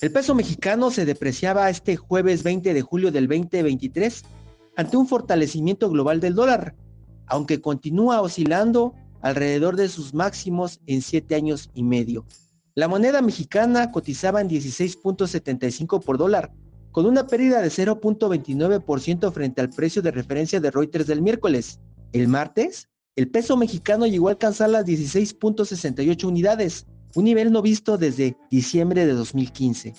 El peso mexicano se depreciaba este jueves 20 de julio del 2023 ante un fortalecimiento global del dólar, aunque continúa oscilando alrededor de sus máximos en siete años y medio. La moneda mexicana cotizaba en 16.75 por dólar, con una pérdida de 0.29% frente al precio de referencia de Reuters del miércoles. El martes, el peso mexicano llegó a alcanzar las 16.68 unidades, un nivel no visto desde diciembre de 2015.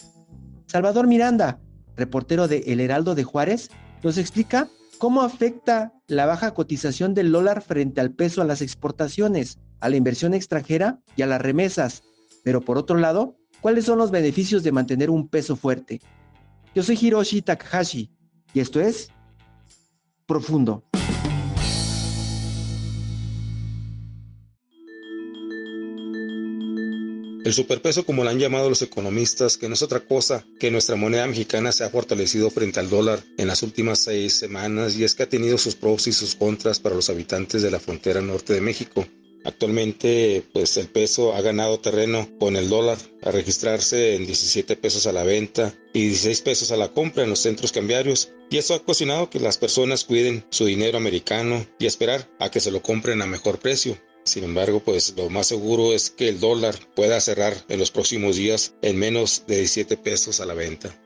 Salvador Miranda, reportero de El Heraldo de Juárez, nos explica cómo afecta la baja cotización del dólar frente al peso a las exportaciones, a la inversión extranjera y a las remesas. Pero por otro lado, ¿cuáles son los beneficios de mantener un peso fuerte? Yo soy Hiroshi Takahashi y esto es Profundo. El superpeso, como lo han llamado los economistas, que no es otra cosa que nuestra moneda mexicana se ha fortalecido frente al dólar en las últimas seis semanas y es que ha tenido sus pros y sus contras para los habitantes de la frontera norte de México. Actualmente, pues el peso ha ganado terreno con el dólar a registrarse en 17 pesos a la venta y 16 pesos a la compra en los centros cambiarios. Y eso ha ocasionado que las personas cuiden su dinero americano y esperar a que se lo compren a mejor precio. Sin embargo, pues lo más seguro es que el dólar pueda cerrar en los próximos días en menos de 17 pesos a la venta.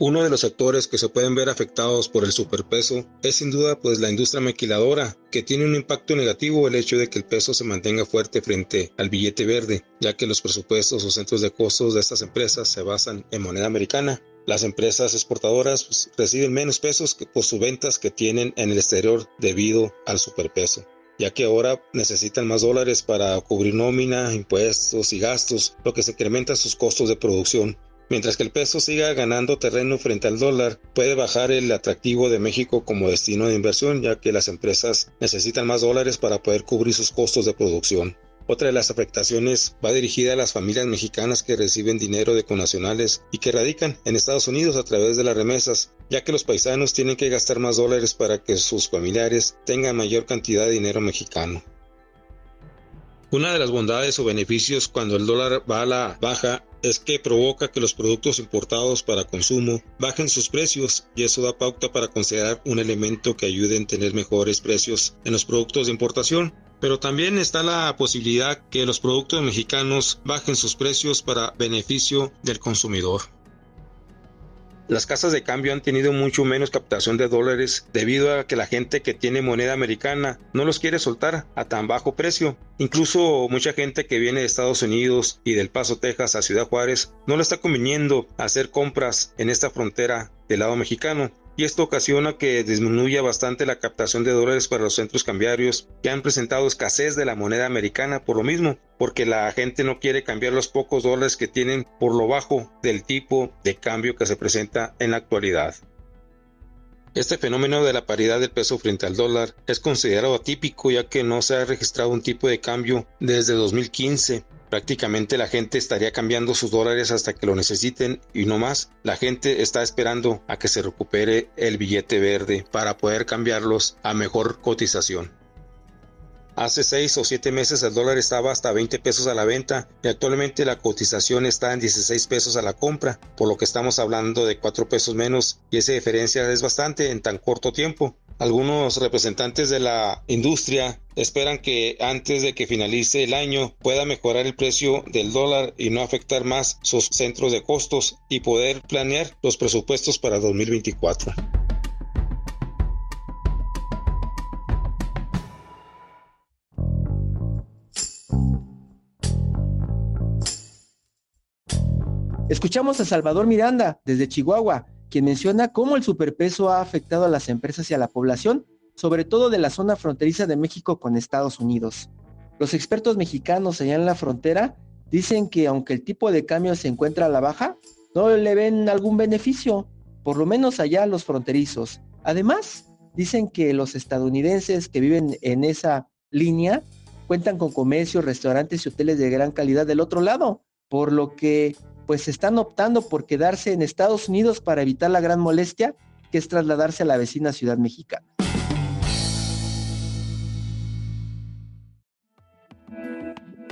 Uno de los sectores que se pueden ver afectados por el superpeso es sin duda pues la industria maquiladora, que tiene un impacto negativo el hecho de que el peso se mantenga fuerte frente al billete verde, ya que los presupuestos o centros de costos de estas empresas se basan en moneda americana. Las empresas exportadoras pues, reciben menos pesos por sus ventas que tienen en el exterior debido al superpeso ya que ahora necesitan más dólares para cubrir nómina, impuestos y gastos, lo que se incrementa sus costos de producción. Mientras que el peso siga ganando terreno frente al dólar, puede bajar el atractivo de México como destino de inversión, ya que las empresas necesitan más dólares para poder cubrir sus costos de producción. Otra de las afectaciones va dirigida a las familias mexicanas que reciben dinero de conacionales y que radican en Estados Unidos a través de las remesas, ya que los paisanos tienen que gastar más dólares para que sus familiares tengan mayor cantidad de dinero mexicano. Una de las bondades o beneficios cuando el dólar va a la baja es que provoca que los productos importados para consumo bajen sus precios y eso da pauta para considerar un elemento que ayude a tener mejores precios en los productos de importación. Pero también está la posibilidad que los productos mexicanos bajen sus precios para beneficio del consumidor. Las casas de cambio han tenido mucho menos captación de dólares debido a que la gente que tiene moneda americana no los quiere soltar a tan bajo precio. Incluso mucha gente que viene de Estados Unidos y del Paso, Texas a Ciudad Juárez no le está conviniendo hacer compras en esta frontera del lado mexicano y esto ocasiona que disminuya bastante la captación de dólares para los centros cambiarios que han presentado escasez de la moneda americana por lo mismo, porque la gente no quiere cambiar los pocos dólares que tienen por lo bajo del tipo de cambio que se presenta en la actualidad. Este fenómeno de la paridad del peso frente al dólar es considerado atípico ya que no se ha registrado un tipo de cambio desde 2015 Prácticamente la gente estaría cambiando sus dólares hasta que lo necesiten y no más. La gente está esperando a que se recupere el billete verde para poder cambiarlos a mejor cotización. Hace 6 o 7 meses el dólar estaba hasta 20 pesos a la venta y actualmente la cotización está en 16 pesos a la compra, por lo que estamos hablando de 4 pesos menos y esa diferencia es bastante en tan corto tiempo. Algunos representantes de la industria esperan que antes de que finalice el año pueda mejorar el precio del dólar y no afectar más sus centros de costos y poder planear los presupuestos para 2024. Escuchamos a Salvador Miranda desde Chihuahua quien menciona cómo el superpeso ha afectado a las empresas y a la población, sobre todo de la zona fronteriza de México con Estados Unidos. Los expertos mexicanos allá en la frontera dicen que aunque el tipo de cambio se encuentra a la baja, no le ven algún beneficio, por lo menos allá los fronterizos. Además, dicen que los estadounidenses que viven en esa línea cuentan con comercios, restaurantes y hoteles de gran calidad del otro lado, por lo que pues están optando por quedarse en Estados Unidos para evitar la gran molestia que es trasladarse a la vecina ciudad mexicana.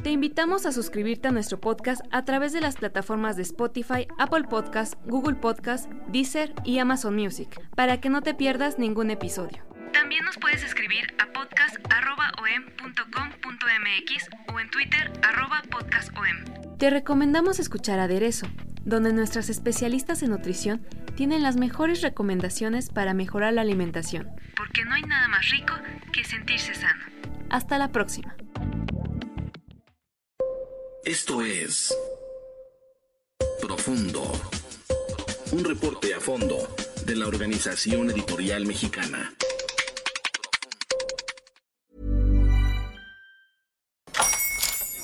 Te invitamos a suscribirte a nuestro podcast a través de las plataformas de Spotify, Apple Podcast, Google Podcast, Deezer y Amazon Music, para que no te pierdas ningún episodio. También nos puedes escribir a podcast.om.com.mx o en Twitter podcastom. Te recomendamos escuchar Aderezo, donde nuestras especialistas en nutrición tienen las mejores recomendaciones para mejorar la alimentación. Porque no hay nada más rico que sentirse sano. Hasta la próxima. Esto es Profundo. Un reporte a fondo de la Organización Editorial Mexicana.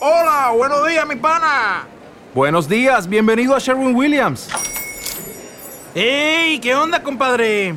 Hola, buenos días, mi pana. Buenos días, bienvenido a Sherwin Williams. ¡Ey! ¿Qué onda, compadre?